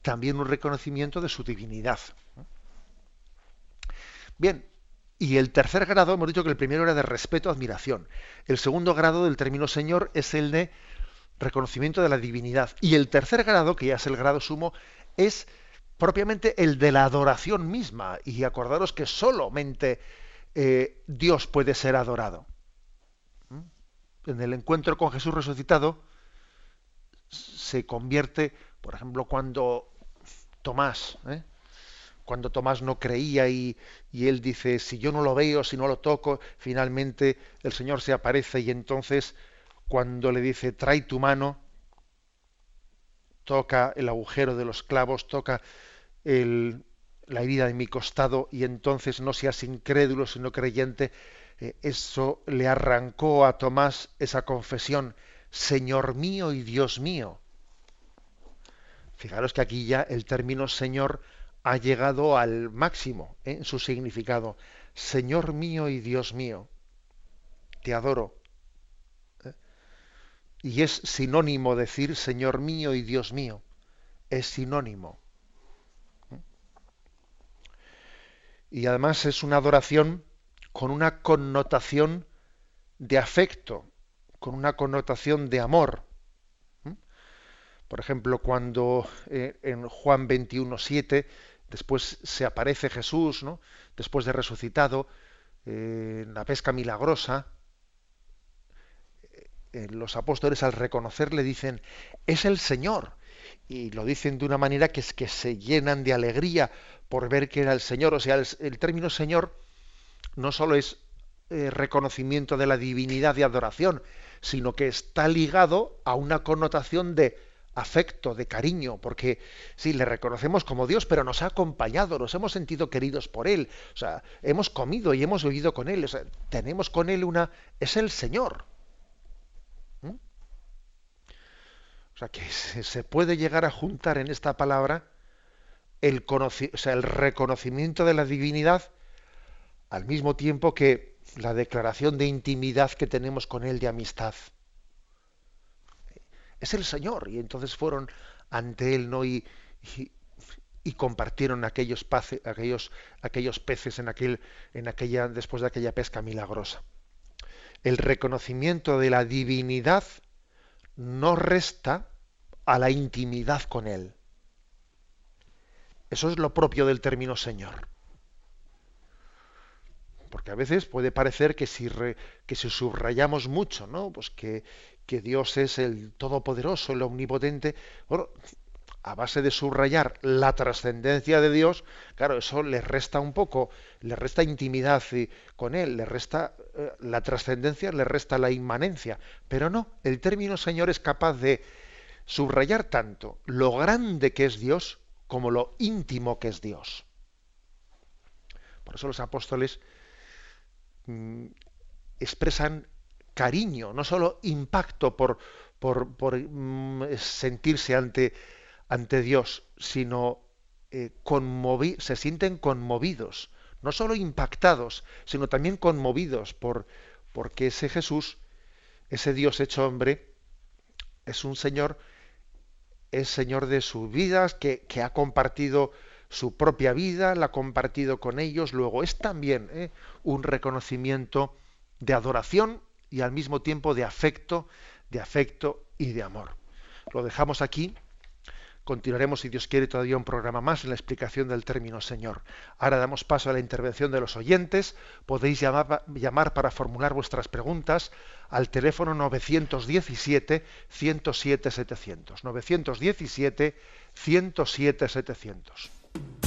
también un reconocimiento de su divinidad. Bien, y el tercer grado, hemos dicho que el primero era de respeto, admiración. El segundo grado del término Señor es el de reconocimiento de la divinidad. Y el tercer grado, que ya es el grado sumo, es propiamente el de la adoración misma. Y acordaros que solamente eh, Dios puede ser adorado. ¿Mm? En el encuentro con Jesús resucitado se convierte, por ejemplo, cuando Tomás, ¿eh? cuando Tomás no creía y, él dice, si yo no lo veo, si no lo toco, finalmente el Señor se aparece y entonces cuando le dice, trae tu mano, toca el agujero de los clavos, toca la herida de mi costado y entonces no seas incrédulo sino creyente, eh, eso le arrancó a Tomás esa confesión, Señor mío y Dios mío. Fijaros que aquí ya el término Señor ha llegado al máximo ¿eh? en su significado. Señor mío y Dios mío, te adoro. ¿eh? Y es sinónimo decir Señor mío y Dios mío. Es sinónimo. ¿eh? Y además es una adoración con una connotación de afecto, con una connotación de amor. Por ejemplo, cuando en Juan 21.7 después se aparece Jesús, ¿no? después de resucitado, eh, en la pesca milagrosa, eh, los apóstoles al reconocerle dicen, es el Señor. Y lo dicen de una manera que es que se llenan de alegría por ver que era el Señor. O sea, el, término Señor no solo es eh, reconocimiento de la divinidad y adoración, sino que está ligado a una connotación de afecto, de cariño, porque sí, le reconocemos como Dios, pero nos ha acompañado, nos hemos sentido queridos por Él, o sea, hemos comido y hemos vivido con Él, o sea, tenemos con Él una... es el Señor. ¿Mm? O sea, que se puede llegar a juntar en esta palabra el, o sea, el reconocimiento de la divinidad al mismo tiempo que la declaración de intimidad que tenemos con Él de amistad es el Señor. Y entonces fueron ante él, ¿no? Y, y, compartieron aquellos, aquellos, aquellos peces en aquel, en aquella, después de aquella pesca milagrosa. El reconocimiento de la divinidad no resta a la intimidad con él. Eso es lo propio del término Señor. Porque a veces puede parecer que si, que si subrayamos mucho, ¿no? Pues que, que Dios es el Todopoderoso, el Omnipotente, a base de subrayar la trascendencia de Dios, claro, eso le resta un poco, le resta intimidad con Él, le resta eh, la trascendencia, le resta la inmanencia. Pero no, el término Señor es capaz de subrayar tanto lo grande que es Dios como lo íntimo que es Dios. Por eso los apóstoles mm, expresan cariño, no solo impacto por, por, mm, sentirse ante, ante Dios, sino eh, se sienten conmovidos, no solo impactados, sino también conmovidos por porque ese Jesús, ese Dios hecho hombre, es un Señor, es Señor de sus vidas, que, que ha compartido su propia vida, la ha compartido con ellos, luego es también eh, un reconocimiento de adoración y al mismo tiempo de afecto, de afecto y de amor. Lo dejamos aquí. Continuaremos, si Dios quiere, todavía un programa más en la explicación del término Señor. Ahora damos paso a la intervención de los oyentes. Podéis llamar, para formular vuestras preguntas al teléfono 917-107-700. 917-107-700.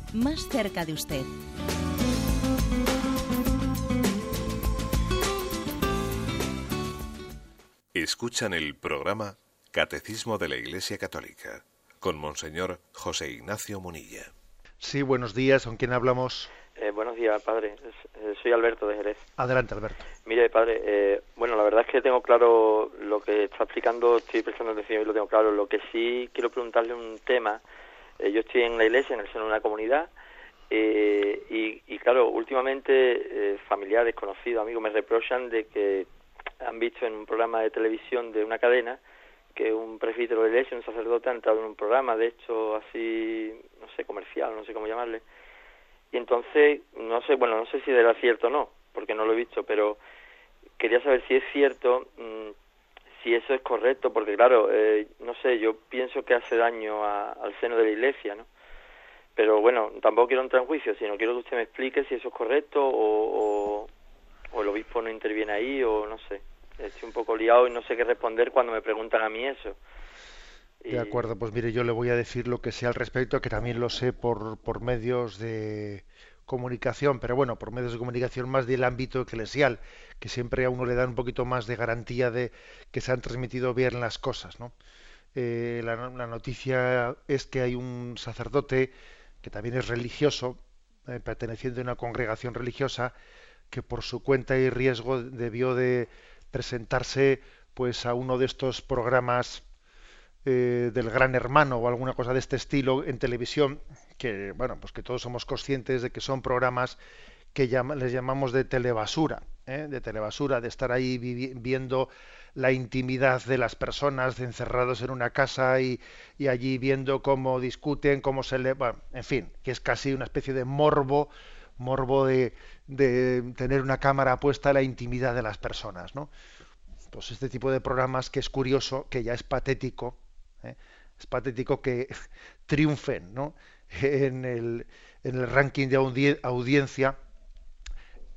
más cerca de usted. Escuchan el programa Catecismo de la Iglesia Católica con Monseñor José Ignacio Munilla. Sí, buenos días. ¿Con quién hablamos? Eh, buenos días, padre. Eh, soy Alberto de Jerez. Adelante, Alberto. Mire, padre, eh, bueno, la verdad es que tengo claro lo que está explicando, estoy prestando atención y lo tengo claro. Lo que sí quiero preguntarle un tema. Yo estoy en la iglesia, en el seno de una comunidad, y, y, claro, últimamente familiares, conocidos, amigos me reprochan de que han visto en un programa de televisión de una cadena que un presbítero de iglesia, un sacerdote, ha entrado en un programa, de hecho, así, no sé, comercial, no sé cómo llamarle. Y entonces, no sé, bueno, no sé si era cierto o no, porque no lo he visto, pero quería saber si es cierto, mm, si eso es correcto, porque claro, eh, no sé, yo pienso que hace daño al seno de la iglesia, ¿no? Pero bueno, tampoco quiero entrar en juicio, sino quiero que usted me explique si eso es correcto o, o el obispo no interviene ahí o no sé estoy un poco liado y no sé qué responder cuando me preguntan a mí eso. De acuerdo, pues mire, yo le voy a decir lo que sea al respecto, que también lo sé por, por medios de comunicación, pero bueno, por medios de comunicación más del ámbito eclesial, que siempre a uno le dan un poquito más de garantía de que se han transmitido bien las cosas, ¿no? Eh, la, noticia es que hay un sacerdote que también es religioso, eh, perteneciente a una congregación religiosa, que por su cuenta y riesgo debió de presentarse pues a uno de estos programas eh, del Gran Hermano o alguna cosa de este estilo en televisión que bueno pues que todos somos conscientes de que son programas que les llamamos de telebasura ¿eh? de telebasura de estar ahí viendo la intimidad de las personas encerrados en una casa y, allí viendo cómo discuten cómo se le bueno, en fin que es casi una especie de morbo morbo de, de tener una cámara puesta a la intimidad de las personas, ¿no? Pues este tipo de programas que es curioso, que ya es patético, ¿eh? es patético que triunfen, ¿no? En el, en el ranking de audiencia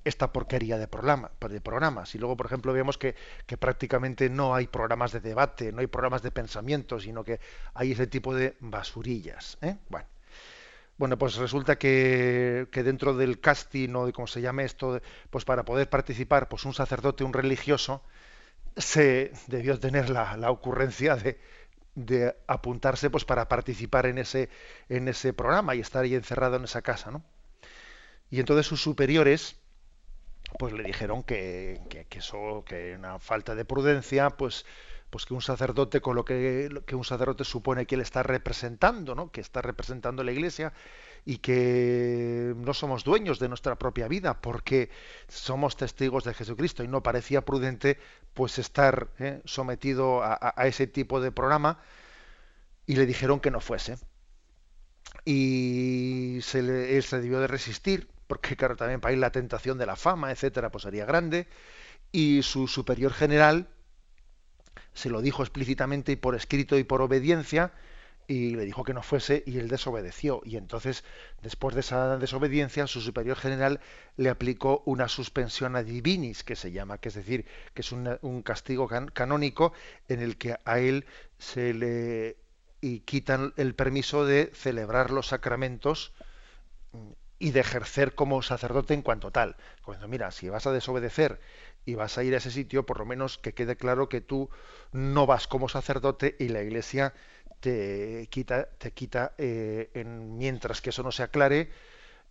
esta porquería de, de programas. Y luego, por ejemplo, vemos que, que, prácticamente no hay programas de debate, no hay programas de pensamiento, sino que hay ese tipo de basurillas. ¿eh? Bueno, bueno, pues resulta que, dentro del casting o de cómo se llame esto, pues para poder participar, pues un sacerdote, un religioso, se debió tener la, la ocurrencia de, de, apuntarse pues para participar en ese, en ese programa y estar ahí encerrado en esa casa, ¿no? Y entonces sus superiores, pues le dijeron que, que, que eso, que una falta de prudencia, pues pues que un sacerdote con lo que, que, un sacerdote supone que él está representando, ¿no? que está representando la Iglesia y que no somos dueños de nuestra propia vida porque somos testigos de Jesucristo. Y no parecía prudente pues estar ¿eh? sometido a, ese tipo de programa. Y le dijeron que no fuese. Y se le, él se debió de resistir porque claro también para ir la tentación de la fama etcétera pues sería grande. Y su superior general se lo dijo explícitamente y por escrito y por obediencia, y le dijo que no fuese y él desobedeció. Y entonces, después de esa desobediencia, su superior general le aplicó una suspensión a divinis, que se llama, que es decir, que es un castigo canónico en el que a él se le y quitan el permiso de celebrar los sacramentos y de ejercer como sacerdote en cuanto tal. Cuando mira, si vas a desobedecer y vas a ir a ese sitio, por lo menos que quede claro que tú no vas como sacerdote y la Iglesia te quita, te quita eh, en, mientras que eso no se aclare,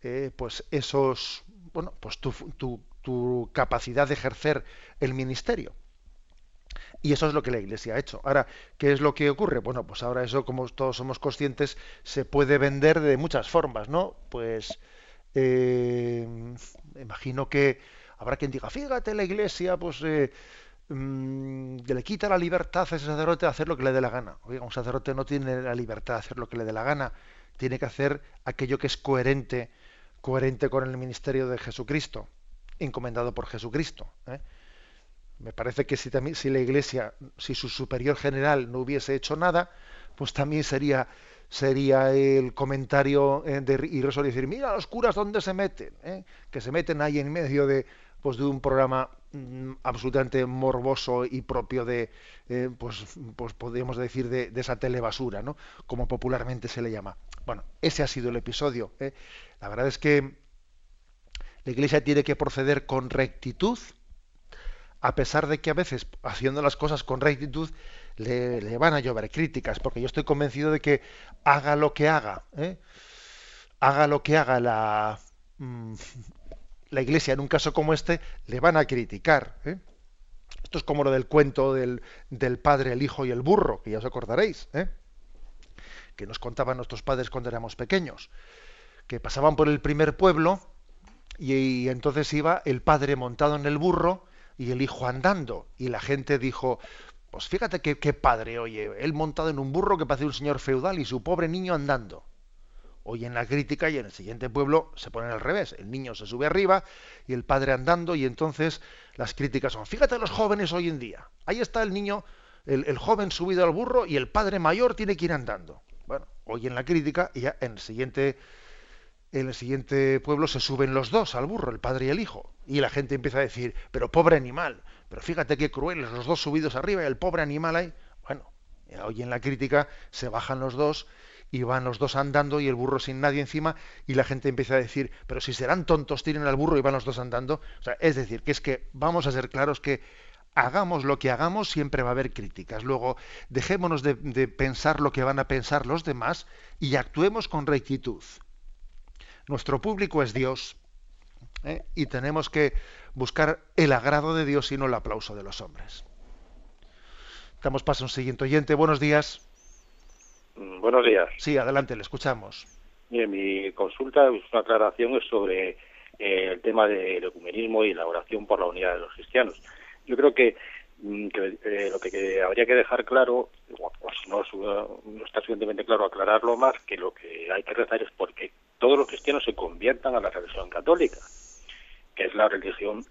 eh, pues esos, bueno, pues tu, tu, tu capacidad de ejercer el ministerio. Y eso es lo que la Iglesia ha hecho. Ahora, ¿qué es lo que ocurre? Bueno, pues ahora eso, como todos somos conscientes, se puede vender de muchas formas, ¿no? Pues eh, imagino que habrá quien diga, fíjate, la Iglesia, pues eh, mm, le quita la libertad a ese sacerdote de hacer lo que le dé la gana. Un sacerdote no tiene la libertad de hacer lo que le dé la gana, tiene que hacer aquello que es coherente, coherente con el ministerio de Jesucristo, encomendado por Jesucristo. ¿eh? Me parece que si, también, si la Iglesia, si su superior general no hubiese hecho nada, pues también sería, sería el comentario eh, de decir, mira los curas dónde se meten, ¿eh? que se meten ahí en medio de, pues, de un programa absolutamente morboso y propio de, eh, pues, pues podríamos decir, de, esa telebasura, ¿no? como popularmente se le llama. Bueno, ese ha sido el episodio. La verdad es que la Iglesia tiene que proceder con rectitud, a pesar de que a veces, haciendo las cosas con rectitud, le, van a llover críticas, porque yo estoy convencido de que haga lo que haga, ¿eh? haga lo que haga la, mm, la Iglesia en un caso como este, le van a criticar. ¿eh? Esto es como lo del cuento del, del, padre, el hijo y el burro, que ya os acordaréis, ¿eh? que nos contaban nuestros padres cuando éramos pequeños, que pasaban por el primer pueblo y, y entonces iba el padre montado en el burro, y el hijo andando. Y la gente dijo, pues fíjate qué, qué padre, oye, él montado en un burro que parece un señor feudal y su pobre niño andando. Hoy en la crítica y en el siguiente pueblo se pone al revés. El niño se sube arriba y el padre andando y entonces las críticas son, fíjate los jóvenes hoy en día. Ahí está el niño, el, el joven subido al burro y el padre mayor tiene que ir andando. Bueno, hoy en la crítica y ya en el siguiente en el siguiente pueblo se suben los dos al burro, el padre y el hijo. Y la gente empieza a decir, pero pobre animal, pero fíjate qué crueles, los dos subidos arriba y el pobre animal ahí. Bueno, hoy en la crítica se bajan los dos y van los dos andando y el burro sin nadie encima y la gente empieza a decir, pero si serán tontos, tiren al burro y van los dos andando. O sea, es decir, que es que vamos a ser claros que hagamos lo que hagamos, siempre va a haber críticas. Luego, dejémonos de, pensar lo que van a pensar los demás y actuemos con rectitud. Nuestro público es Dios ¿eh? y tenemos que buscar el agrado de Dios y no el aplauso de los hombres. Damos paso a un siguiente oyente. Buenos días. Mm, buenos días. Sí, adelante, le escuchamos. Bien, mi consulta es una aclaración sobre eh, el tema del ecumenismo y la oración por la unidad de los cristianos. Yo creo que, mm, eh, lo que, habría que dejar claro, o, si no, no está suficientemente claro aclararlo más, que lo que hay que rezar es porque todos los cristianos se conviertan a la religión católica, que es la religión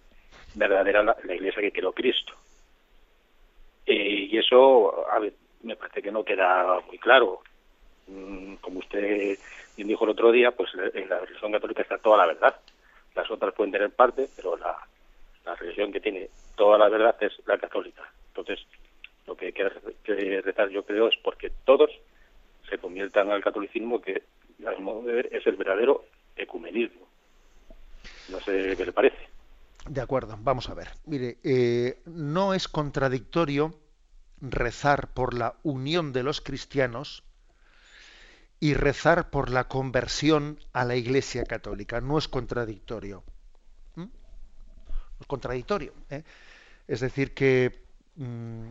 verdadera, la, iglesia que creó Cristo. y eso, a ver, me parece que no queda muy claro. Mm, como usted bien dijo el otro día, pues en la religión católica está toda la verdad. Las otras pueden tener parte, pero la, la religión que tiene toda la verdad es la católica. Entonces, lo que que rezar yo creo es porque todos se conviertan al catolicismo, que a mi modo de ver, es el verdadero ecumenismo. No sé qué le parece. De acuerdo, vamos a ver. Mire, eh, no es contradictorio rezar por la unión de los cristianos y rezar por la conversión a la Iglesia Católica. No es contradictorio. ¿Mm? No es contradictorio. ¿eh? Es decir, que, mm,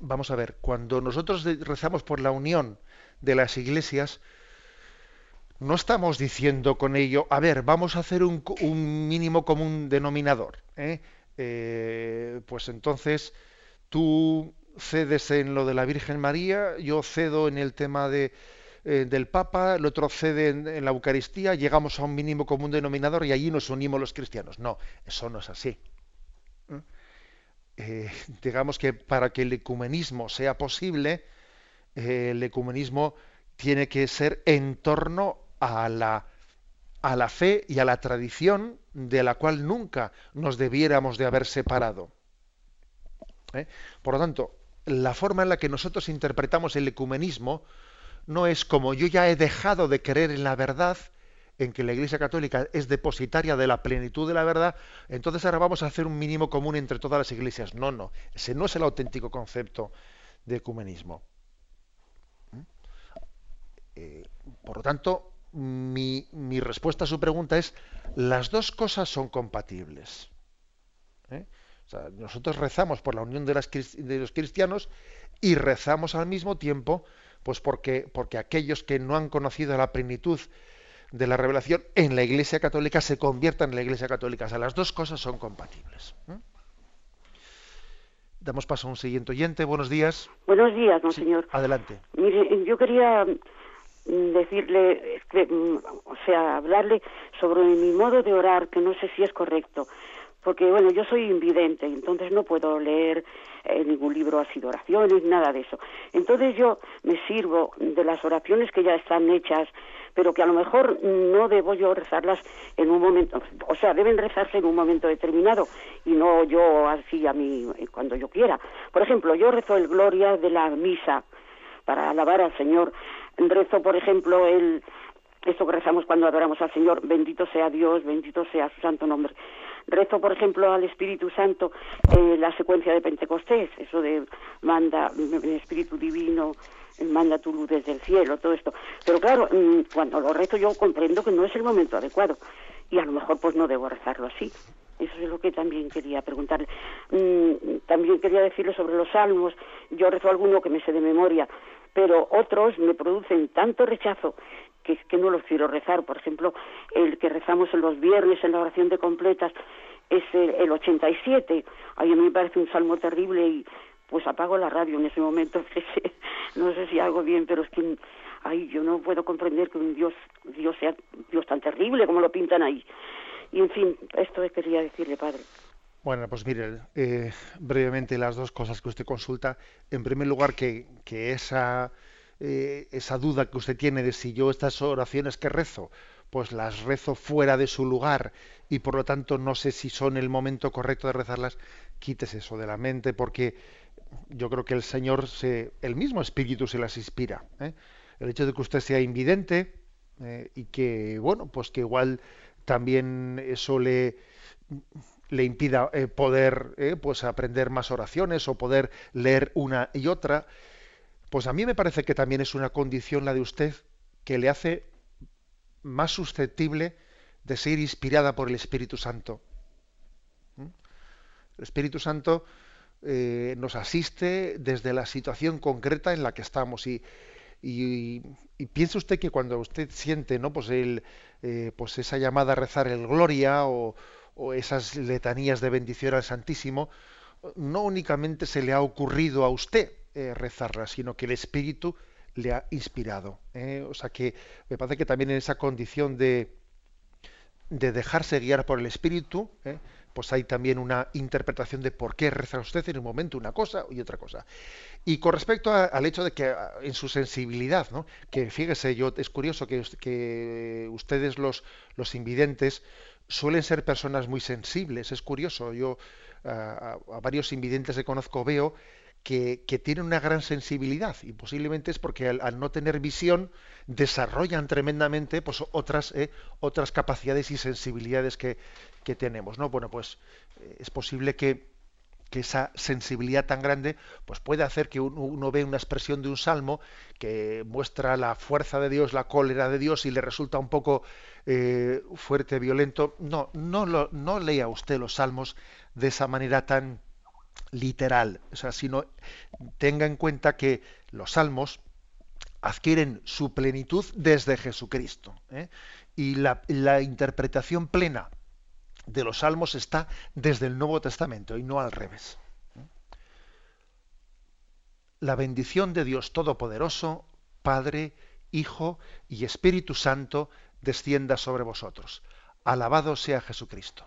vamos a ver, cuando nosotros rezamos por la unión de las iglesias, no estamos diciendo con ello, a ver, vamos a hacer un, mínimo común denominador. ¿eh? Eh, pues entonces tú cedes en lo de la Virgen María, yo cedo en el tema de, eh, del Papa, el otro cede en, la Eucaristía, llegamos a un mínimo común denominador y allí nos unimos los cristianos. No, eso no es así. digamos que para que el ecumenismo sea posible, el ecumenismo tiene que ser en torno a la, a la fe y a la tradición de la cual nunca nos debiéramos de haber separado. ¿Eh? Por lo tanto, la forma en la que nosotros interpretamos el ecumenismo no es como yo ya he dejado de creer en la verdad, en que la Iglesia Católica es depositaria de la plenitud de la verdad, entonces ahora vamos a hacer un mínimo común entre todas las iglesias. No, no, ese no es el auténtico concepto de ecumenismo. ¿Mm? Eh, por lo tanto, mi, respuesta a su pregunta es, las dos cosas son compatibles. ¿eh? Nosotros rezamos por la unión de, de, los cristianos y rezamos al mismo tiempo, pues porque, porque aquellos que no han conocido la plenitud de la revelación en la Iglesia Católica se conviertan en la Iglesia Católica. O sea, las dos cosas son compatibles. ¿eh? Damos paso a un siguiente oyente. Buenos días. Buenos días, monseñor. adelante. Mire, yo quería mm, decirle, mm, o sea, hablarle sobre mi modo de orar, que no sé si es correcto porque bueno, yo soy invidente, entonces no puedo leer eh, ningún libro así de oraciones, nada de eso. Entonces yo me sirvo de las oraciones que ya están hechas, pero que a lo mejor no debo yo rezarlas en un momento, o sea, deben rezarse en un momento determinado y no yo así a mí cuando yo quiera. Por ejemplo, yo rezo el Gloria de la misa para alabar al Señor. Rezo, por ejemplo, el esto que rezamos cuando adoramos al Señor, bendito sea Dios, bendito sea su santo nombre rezo, por ejemplo, al Espíritu Santo eh, la secuencia de Pentecostés, eso de manda, el Espíritu Divino, manda tu luz desde el cielo, todo esto. Pero claro, mm, cuando lo rezo yo comprendo que no es el momento adecuado y a lo mejor pues no debo rezarlo así. Eso es lo que también quería preguntarle. Mm, también quería decirle sobre los salmos. Yo rezo alguno que me sé de memoria, pero otros me producen tanto rechazo que, no los quiero rezar. Por ejemplo, el que rezamos en los viernes en la oración de completas es el, el 87. A mí me parece un salmo terrible y pues apago la radio en ese momento. no sé si hago bien, pero es que ay, yo no puedo comprender que un Dios, Dios sea Dios tan terrible como lo pintan ahí. Y en fin, esto quería decirle, padre. Bueno, pues mire, eh, brevemente las dos cosas que usted consulta. En primer lugar, que, que esa eh, esa duda que usted tiene de si yo estas oraciones que rezo, pues las rezo fuera de su lugar y por lo tanto no sé si son el momento correcto de rezarlas, quítese eso de la mente porque yo creo que el Señor, se, el mismo Espíritu se las inspira. ¿eh? El hecho de que usted sea invidente eh, y que, bueno, pues que igual también eso le le impida poder pues aprender más oraciones o poder leer una y otra pues a mí me parece que también es una condición la de usted que le hace más susceptible de ser inspirada por el Espíritu Santo. ¿Mm? El Espíritu Santo eh, nos asiste desde la situación concreta en la que estamos y, piense usted que cuando usted siente ¿no? pues, eh, pues esa llamada a rezar el Gloria o esas letanías de bendición al Santísimo, no únicamente se le ha ocurrido a usted, eh, sino que el Espíritu le ha inspirado. ¿eh? O sea que me parece que también en esa condición de, de dejarse guiar por el Espíritu, ¿eh? pues hay también una interpretación de por qué reza usted en un momento una cosa y otra cosa. Y con respecto al hecho de que en su sensibilidad, ¿no? que fíjese, yo es curioso que, que ustedes los, los invidentes suelen ser personas muy sensibles, es curioso, yo a, a varios invidentes que conozco veo que, tienen una gran sensibilidad y posiblemente es porque al, no tener visión desarrollan tremendamente pues, otras, eh, otras capacidades y sensibilidades que, que, tenemos. ¿no? Bueno, pues eh, es posible que, que, esa sensibilidad tan grande pues puede hacer que uno, uno ve una expresión de un salmo que muestra la fuerza de Dios, la cólera de Dios y le resulta un poco eh, fuerte, violento. No, no, lo, no lea usted los salmos de esa manera tan literal, o sea, sino tenga en cuenta que los salmos adquieren su plenitud desde Jesucristo. ¿eh? Y la, la, interpretación plena de los salmos está desde el Nuevo Testamento y no al revés. ¿eh? La bendición de Dios Todopoderoso, Padre, Hijo y Espíritu Santo, descienda sobre vosotros. Alabado sea Jesucristo.